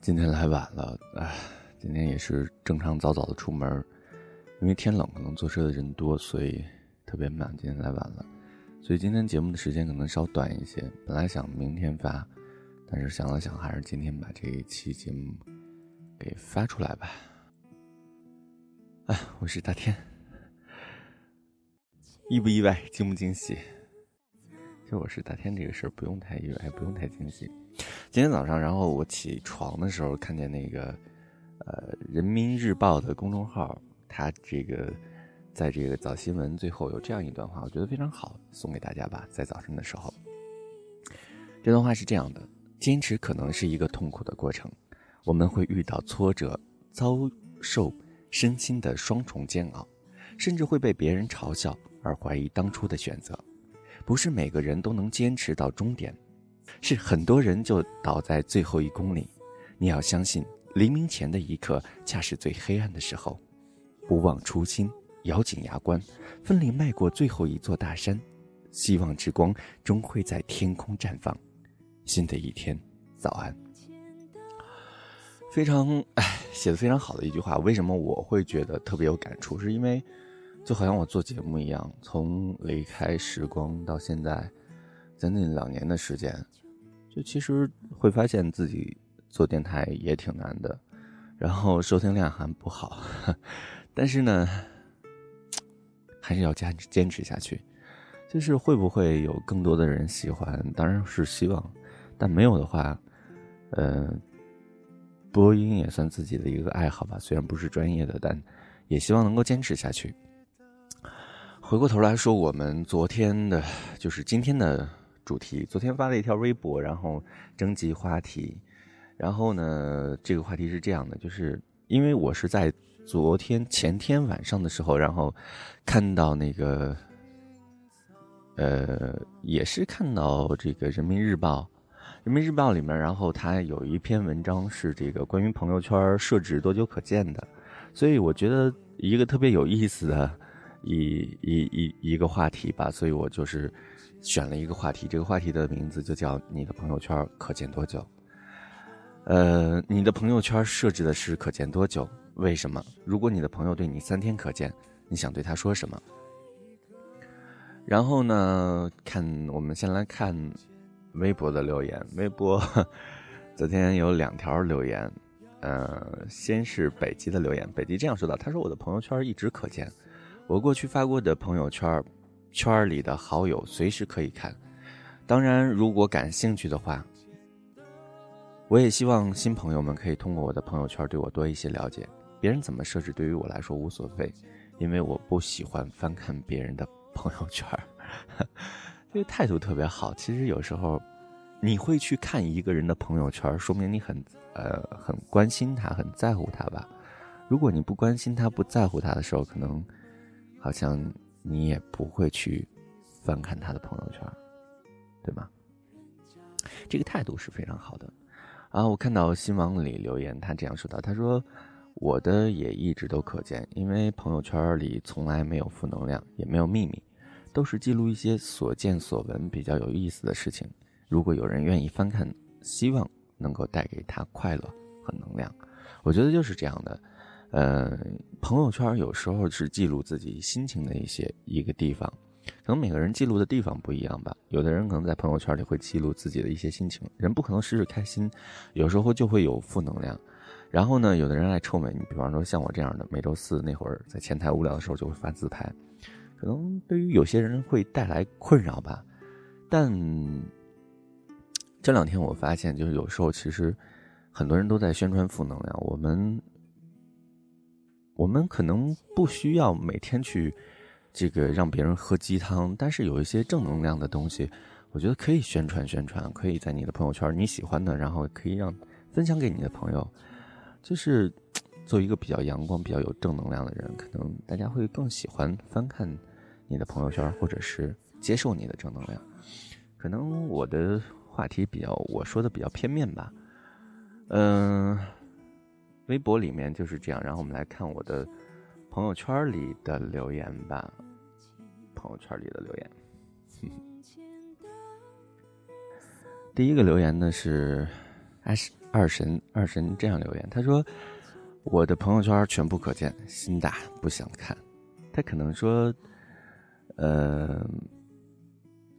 今天来晚了，唉，今天也是正常早早的出门，因为天冷，可能坐车的人多，所以特别慢。今天来晚了，所以今天节目的时间可能稍短一些。本来想明天发，但是想了想，还是今天把这一期节目给发出来吧。哎，我是大天，意不意外，惊不惊喜？其实我是大天这个事儿不用太意外，不用太惊喜。今天早上，然后我起床的时候看见那个，呃，《人民日报》的公众号，它这个在这个早新闻最后有这样一段话，我觉得非常好，送给大家吧。在早晨的时候，这段话是这样的：坚持可能是一个痛苦的过程，我们会遇到挫折，遭受身心的双重煎熬，甚至会被别人嘲笑而怀疑当初的选择。不是每个人都能坚持到终点，是很多人就倒在最后一公里。你要相信，黎明前的一刻恰是最黑暗的时候。不忘初心，咬紧牙关，奋力迈过最后一座大山。希望之光终会在天空绽放。新的一天，早安。非常哎，写的非常好的一句话。为什么我会觉得特别有感触？是因为。就好像我做节目一样，从离开时光到现在，将近两年的时间，就其实会发现自己做电台也挺难的，然后收听量还不好，但是呢，还是要坚持坚持下去。就是会不会有更多的人喜欢？当然是希望，但没有的话，呃，播音也算自己的一个爱好吧。虽然不是专业的，但也希望能够坚持下去。回过头来说，我们昨天的，就是今天的主题。昨天发了一条微博，然后征集话题。然后呢，这个话题是这样的，就是因为我是在昨天前天晚上的时候，然后看到那个，呃，也是看到这个《人民日报》，《人民日报》里面，然后它有一篇文章是这个关于朋友圈设置多久可见的，所以我觉得一个特别有意思的。一一一一个话题吧，所以我就是选了一个话题，这个话题的名字就叫“你的朋友圈可见多久”。呃，你的朋友圈设置的是可见多久？为什么？如果你的朋友对你三天可见，你想对他说什么？然后呢，看我们先来看微博的留言。微博 昨天有两条留言，呃，先是北极的留言，北极这样说道：“他说我的朋友圈一直可见。”我过去发过的朋友圈，圈里的好友随时可以看。当然，如果感兴趣的话，我也希望新朋友们可以通过我的朋友圈对我多一些了解。别人怎么设置对于我来说无所谓，因为我不喜欢翻看别人的朋友圈。这个态度特别好。其实有时候，你会去看一个人的朋友圈，说明你很呃很关心他，很在乎他吧。如果你不关心他，不在乎他的时候，可能。好像你也不会去翻看他的朋友圈，对吗？这个态度是非常好的。啊，我看到新网里留言，他这样说道：“他说我的也一直都可见，因为朋友圈里从来没有负能量，也没有秘密，都是记录一些所见所闻比较有意思的事情。如果有人愿意翻看，希望能够带给他快乐和能量。我觉得就是这样的。”呃，朋友圈有时候是记录自己心情的一些一个地方，可能每个人记录的地方不一样吧。有的人可能在朋友圈里会记录自己的一些心情，人不可能时时开心，有时候就会有负能量。然后呢，有的人爱臭美，你比方说像我这样的，每周四那会儿在前台无聊的时候就会发自拍，可能对于有些人会带来困扰吧。但这两天我发现，就是有时候其实很多人都在宣传负能量，我们。我们可能不需要每天去这个让别人喝鸡汤，但是有一些正能量的东西，我觉得可以宣传宣传，可以在你的朋友圈你喜欢的，然后可以让分享给你的朋友。就是做一个比较阳光、比较有正能量的人，可能大家会更喜欢翻看你的朋友圈，或者是接受你的正能量。可能我的话题比较，我说的比较片面吧，嗯。微博里面就是这样，然后我们来看我的朋友圈里的留言吧。朋友圈里的留言，第一个留言呢是二十二神二神这样留言，他说：“我的朋友圈全部可见，心大不想看。”他可能说，呃，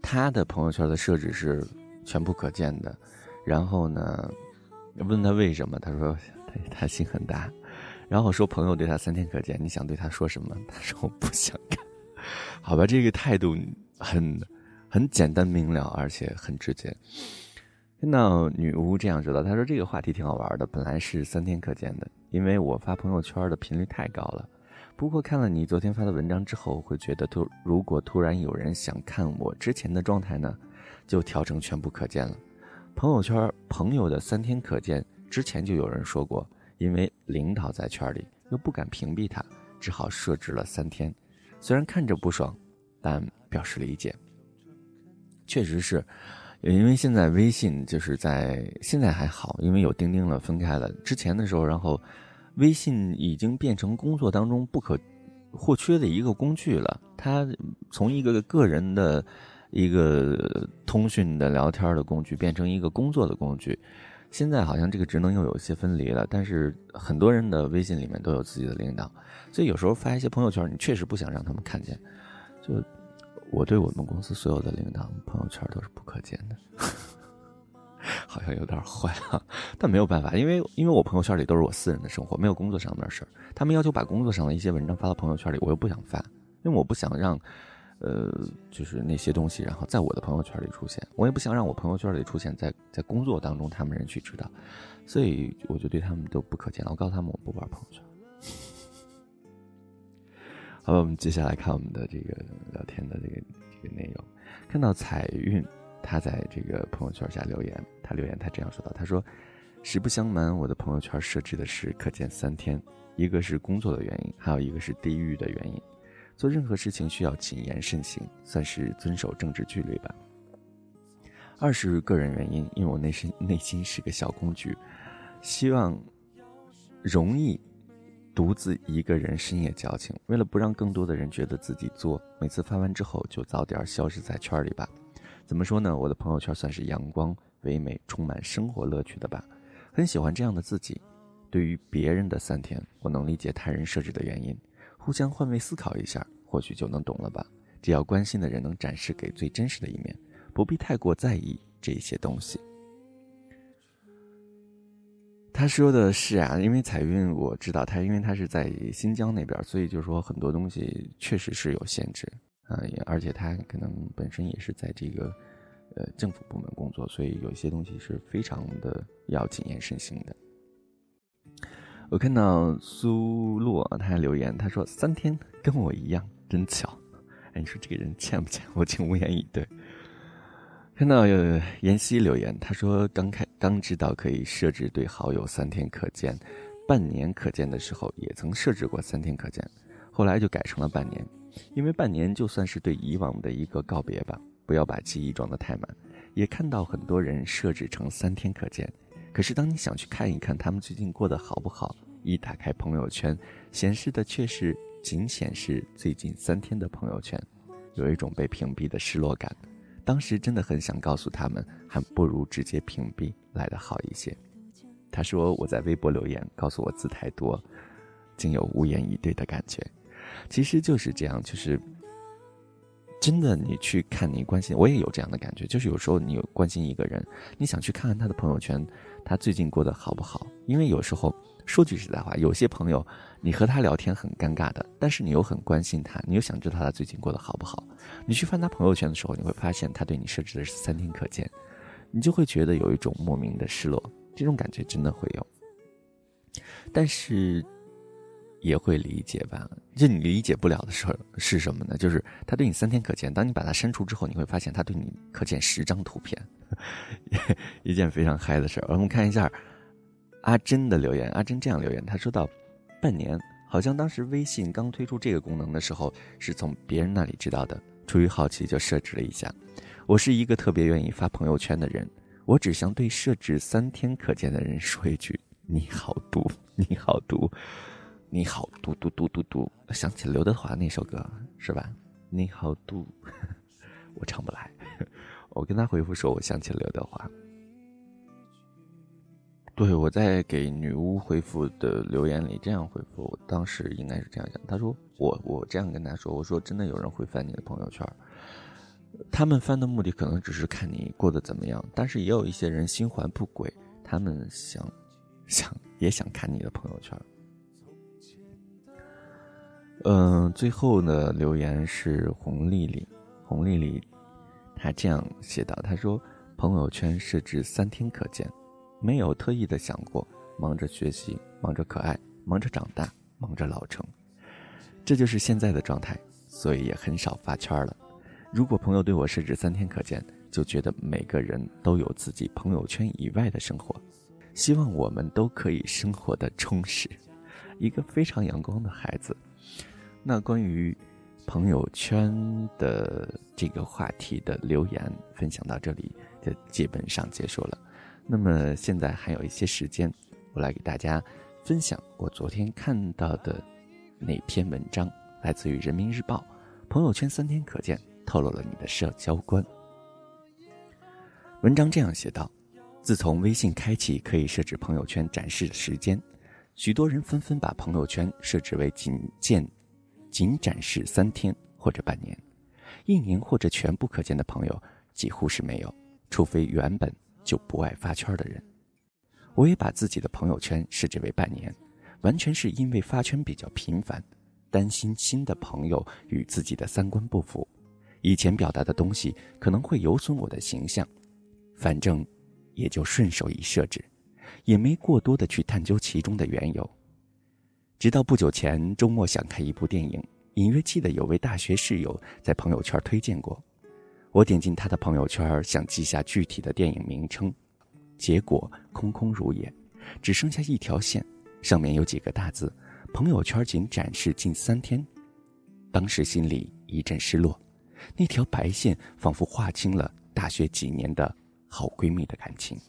他的朋友圈的设置是全部可见的。然后呢，问他为什么，他说他心很大。然后说朋友对他三天可见，你想对他说什么？他说我不想看。好吧，这个态度很很简单明了，而且很直接。听到女巫这样说的，她说这个话题挺好玩的。本来是三天可见的，因为我发朋友圈的频率太高了。不过看了你昨天发的文章之后，会觉得突如果突然有人想看我之前的状态呢，就调成全部可见了。朋友圈朋友的三天可见，之前就有人说过，因为领导在圈里又不敢屏蔽他，只好设置了三天。虽然看着不爽，但表示理解。确实是。因为现在微信就是在现在还好，因为有钉钉了，分开了。之前的时候，然后微信已经变成工作当中不可或缺的一个工具了。它从一个个人的一个通讯的聊天的工具，变成一个工作的工具。现在好像这个职能又有一些分离了，但是很多人的微信里面都有自己的领导，所以有时候发一些朋友圈，你确实不想让他们看见，就。我对我们公司所有的领导朋友圈都是不可见的，好像有点坏啊，但没有办法，因为因为我朋友圈里都是我私人的生活，没有工作上面的事儿。他们要求把工作上的一些文章发到朋友圈里，我又不想发，因为我不想让，呃，就是那些东西然后在我的朋友圈里出现，我也不想让我朋友圈里出现在在工作当中他们人去知道，所以我就对他们都不可见了。我告诉他们我不玩朋友圈。好了，我们接下来看我们的这个聊天的这个这个内容。看到彩韵，他在这个朋友圈下留言，他留言他这样说道：“他说，实不相瞒，我的朋友圈设置的是可见三天，一个是工作的原因，还有一个是地域的原因。做任何事情需要谨言慎行，算是遵守政治纪律吧。二是个人原因，因为我内心内心是个小公举，希望容易。”独自一个人深夜矫情，为了不让更多的人觉得自己作，每次发完之后就早点消失在圈里吧。怎么说呢？我的朋友圈算是阳光、唯美、充满生活乐趣的吧。很喜欢这样的自己。对于别人的三天，我能理解他人设置的原因。互相换位思考一下，或许就能懂了吧。只要关心的人能展示给最真实的一面，不必太过在意这些东西。他说的是啊，因为彩云我知道他，因为他是在新疆那边，所以就是说很多东西确实是有限制啊，也而且他可能本身也是在这个呃政府部门工作，所以有一些东西是非常的要谨言慎行的。我看到苏洛他还留言，他说三天跟我一样，真巧。哎，你说这个人欠不欠？我竟无言以对。看到有妍希留言，他说刚开刚知道可以设置对好友三天可见，半年可见的时候也曾设置过三天可见，后来就改成了半年，因为半年就算是对以往的一个告别吧，不要把记忆装得太满。也看到很多人设置成三天可见，可是当你想去看一看他们最近过得好不好，一打开朋友圈，显示的却是仅显示最近三天的朋友圈，有一种被屏蔽的失落感。当时真的很想告诉他们，还不如直接屏蔽来的好一些。他说我在微博留言，告诉我字太多，竟有无言以对的感觉。其实就是这样，就是真的，你去看你关心，我也有这样的感觉。就是有时候你有关心一个人，你想去看看他的朋友圈，他最近过得好不好？因为有时候。说句实在话，有些朋友，你和他聊天很尴尬的，但是你又很关心他，你又想知道他最近过得好不好。你去翻他朋友圈的时候，你会发现他对你设置的是三天可见，你就会觉得有一种莫名的失落，这种感觉真的会有。但是也会理解吧？就你理解不了的时候是什么呢？就是他对你三天可见，当你把他删除之后，你会发现他对你可见十张图片，一件非常嗨的事儿。我们看一下。阿珍的留言，阿珍这样留言，他说到：半年，好像当时微信刚推出这个功能的时候，是从别人那里知道的，出于好奇就设置了一下。我是一个特别愿意发朋友圈的人，我只想对设置三天可见的人说一句：你好毒，你好毒，你好毒毒毒毒毒。想起刘德华那首歌是吧？你好毒，我唱不来。我跟他回复说，我想起了刘德华。对我在给女巫回复的留言里这样回复，我当时应该是这样讲。他说我我这样跟他说，我说真的有人会翻你的朋友圈，他们翻的目的可能只是看你过得怎么样，但是也有一些人心怀不轨，他们想想也想看你的朋友圈。嗯，最后呢，留言是红丽丽，红丽丽，他这样写道：“他说朋友圈设置三天可见，没有特意的想过，忙着学习，忙着可爱，忙着长大，忙着老成，这就是现在的状态，所以也很少发圈了。如果朋友对我设置三天可见，就觉得每个人都有自己朋友圈以外的生活，希望我们都可以生活的充实，一个非常阳光的孩子。”那关于朋友圈的这个话题的留言分享到这里就基本上结束了。那么现在还有一些时间，我来给大家分享我昨天看到的那篇文章，来自于人民日报。朋友圈三天可见，透露了你的社交观。文章这样写道：自从微信开启可以设置朋友圈展示的时间，许多人纷纷把朋友圈设置为仅见。仅展示三天或者半年，一年或者全部可见的朋友几乎是没有，除非原本就不爱发圈的人。我也把自己的朋友圈设置为半年，完全是因为发圈比较频繁，担心新的朋友与自己的三观不符，以前表达的东西可能会有损我的形象，反正也就顺手一设置，也没过多的去探究其中的缘由。直到不久前，周末想看一部电影，隐约记得有位大学室友在朋友圈推荐过。我点进他的朋友圈，想记下具体的电影名称，结果空空如也，只剩下一条线，上面有几个大字：“朋友圈仅展示近三天。”当时心里一阵失落，那条白线仿佛划清了大学几年的好闺蜜的感情。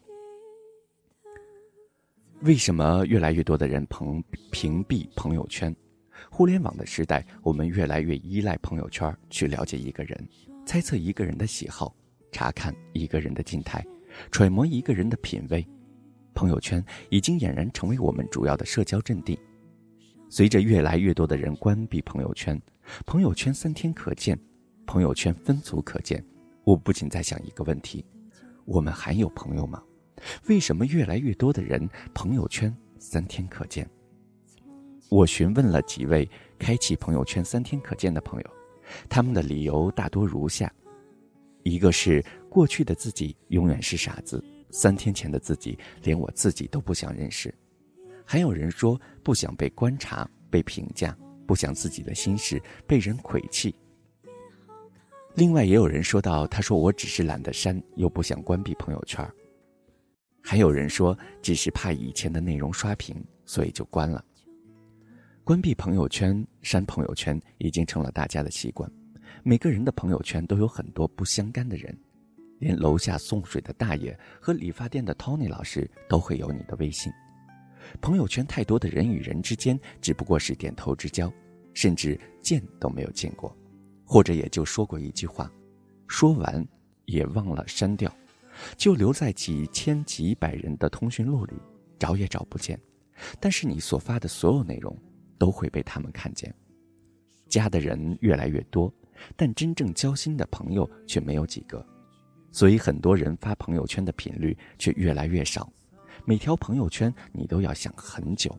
为什么越来越多的人屏屏蔽朋友圈？互联网的时代，我们越来越依赖朋友圈去了解一个人，猜测一个人的喜好，查看一个人的静态，揣摩一个人的品味。朋友圈已经俨然成为我们主要的社交阵地。随着越来越多的人关闭朋友圈，朋友圈三天可见，朋友圈分组可见，我不仅在想一个问题：我们还有朋友吗？为什么越来越多的人朋友圈三天可见？我询问了几位开启朋友圈三天可见的朋友，他们的理由大多如下：一个是过去的自己永远是傻子，三天前的自己连我自己都不想认识；还有人说不想被观察、被评价，不想自己的心事被人窥弃。另外也有人说到，他说我只是懒得删，又不想关闭朋友圈。还有人说，只是怕以前的内容刷屏，所以就关了。关闭朋友圈、删朋友圈已经成了大家的习惯。每个人的朋友圈都有很多不相干的人，连楼下送水的大爷和理发店的 Tony 老师都会有你的微信。朋友圈太多的人与人之间，只不过是点头之交，甚至见都没有见过，或者也就说过一句话，说完也忘了删掉。就留在几千几百人的通讯录里，找也找不见。但是你所发的所有内容都会被他们看见。加的人越来越多，但真正交心的朋友却没有几个。所以很多人发朋友圈的频率却越来越少。每条朋友圈你都要想很久，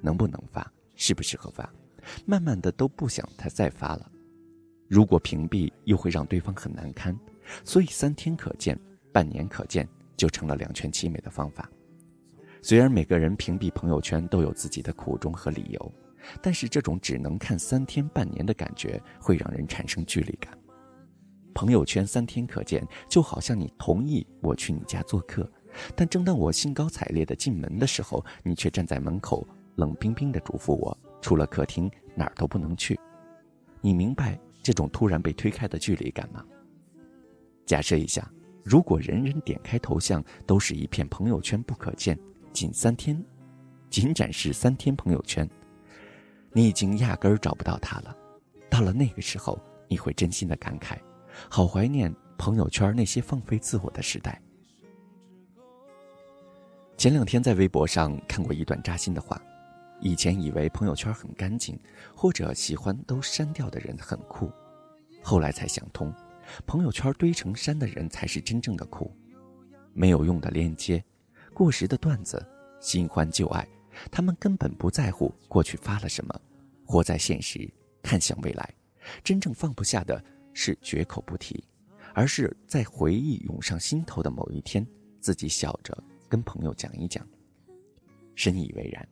能不能发，适不适合发，慢慢的都不想他再发了。如果屏蔽又会让对方很难堪，所以三天可见。半年可见，就成了两全其美的方法。虽然每个人屏蔽朋友圈都有自己的苦衷和理由，但是这种只能看三天、半年的感觉会让人产生距离感。朋友圈三天可见，就好像你同意我去你家做客，但正当我兴高采烈的进门的时候，你却站在门口冷冰冰的嘱咐我，除了客厅哪儿都不能去。你明白这种突然被推开的距离感吗？假设一下。如果人人点开头像都是一片朋友圈不可见，仅三天，仅展示三天朋友圈，你已经压根儿找不到他了。到了那个时候，你会真心的感慨，好怀念朋友圈那些放飞自我的时代。前两天在微博上看过一段扎心的话：以前以为朋友圈很干净，或者喜欢都删掉的人很酷，后来才想通，朋友圈堆成山的人才是真正的酷。没有用的链接，过时的段子，新欢旧爱，他们根本不在乎过去发了什么，活在现实，看向未来。真正放不下的是绝口不提，而是在回忆涌上心头的某一天，自己笑着跟朋友讲一讲。深以为然，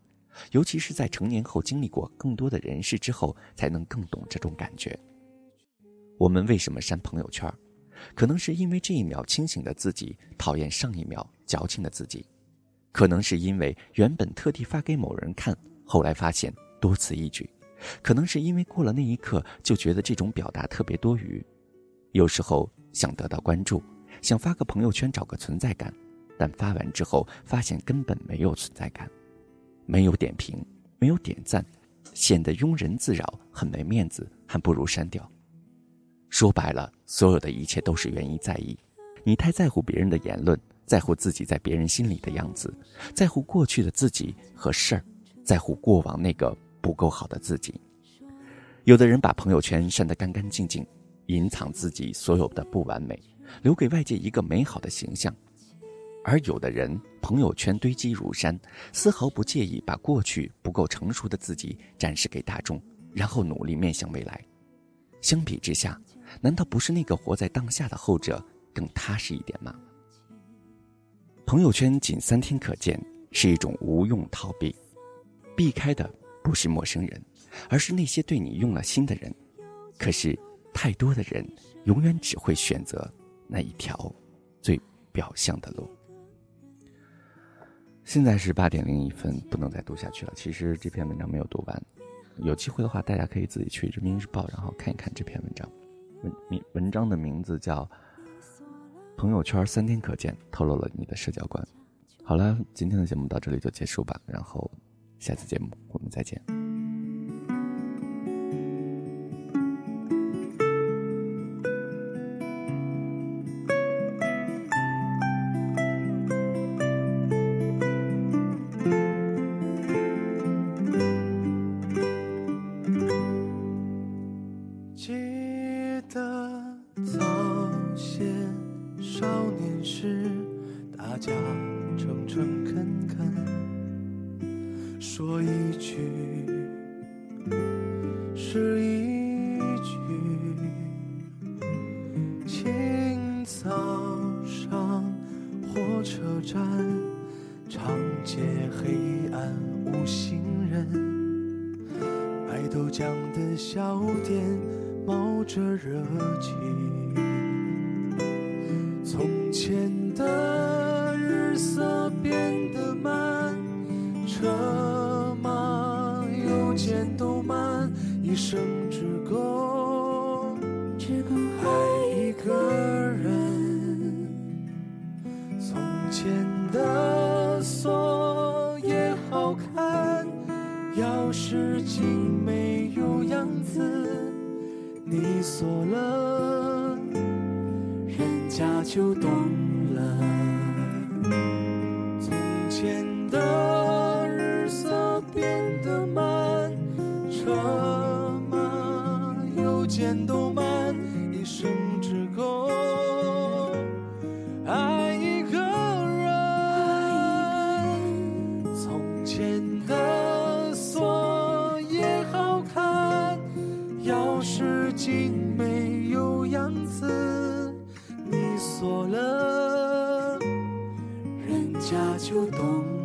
尤其是在成年后经历过更多的人事之后，才能更懂这种感觉。我们为什么删朋友圈？可能是因为这一秒清醒的自己讨厌上一秒矫情的自己，可能是因为原本特地发给某人看，后来发现多此一举，可能是因为过了那一刻就觉得这种表达特别多余。有时候想得到关注，想发个朋友圈找个存在感，但发完之后发现根本没有存在感，没有点评，没有点赞，显得庸人自扰，很没面子，还不如删掉。说白了，所有的一切都是源于在意。你太在乎别人的言论，在乎自己在别人心里的样子，在乎过去的自己和事儿，在乎过往那个不够好的自己。有的人把朋友圈删得干干净净，隐藏自己所有的不完美，留给外界一个美好的形象；而有的人朋友圈堆积如山，丝毫不介意把过去不够成熟的自己展示给大众，然后努力面向未来。相比之下，难道不是那个活在当下的后者更踏实一点吗？朋友圈仅三天可见是一种无用逃避，避开的不是陌生人，而是那些对你用了心的人。可是，太多的人永远只会选择那一条最表象的路。现在是八点零一分，不能再读下去了。其实这篇文章没有读完，有机会的话，大家可以自己去人民日报，然后看一看这篇文章。文名文章的名字叫《朋友圈三天可见》，透露了你的社交观。好了，今天的节目到这里就结束吧，然后下次节目我们再见。车站，长街黑暗无行人，卖豆浆的小店冒着热气。从前的日色变得慢，车。马邮件都慢，一生钥匙精没有样子，你锁了，人家就懂。做了，人家就懂。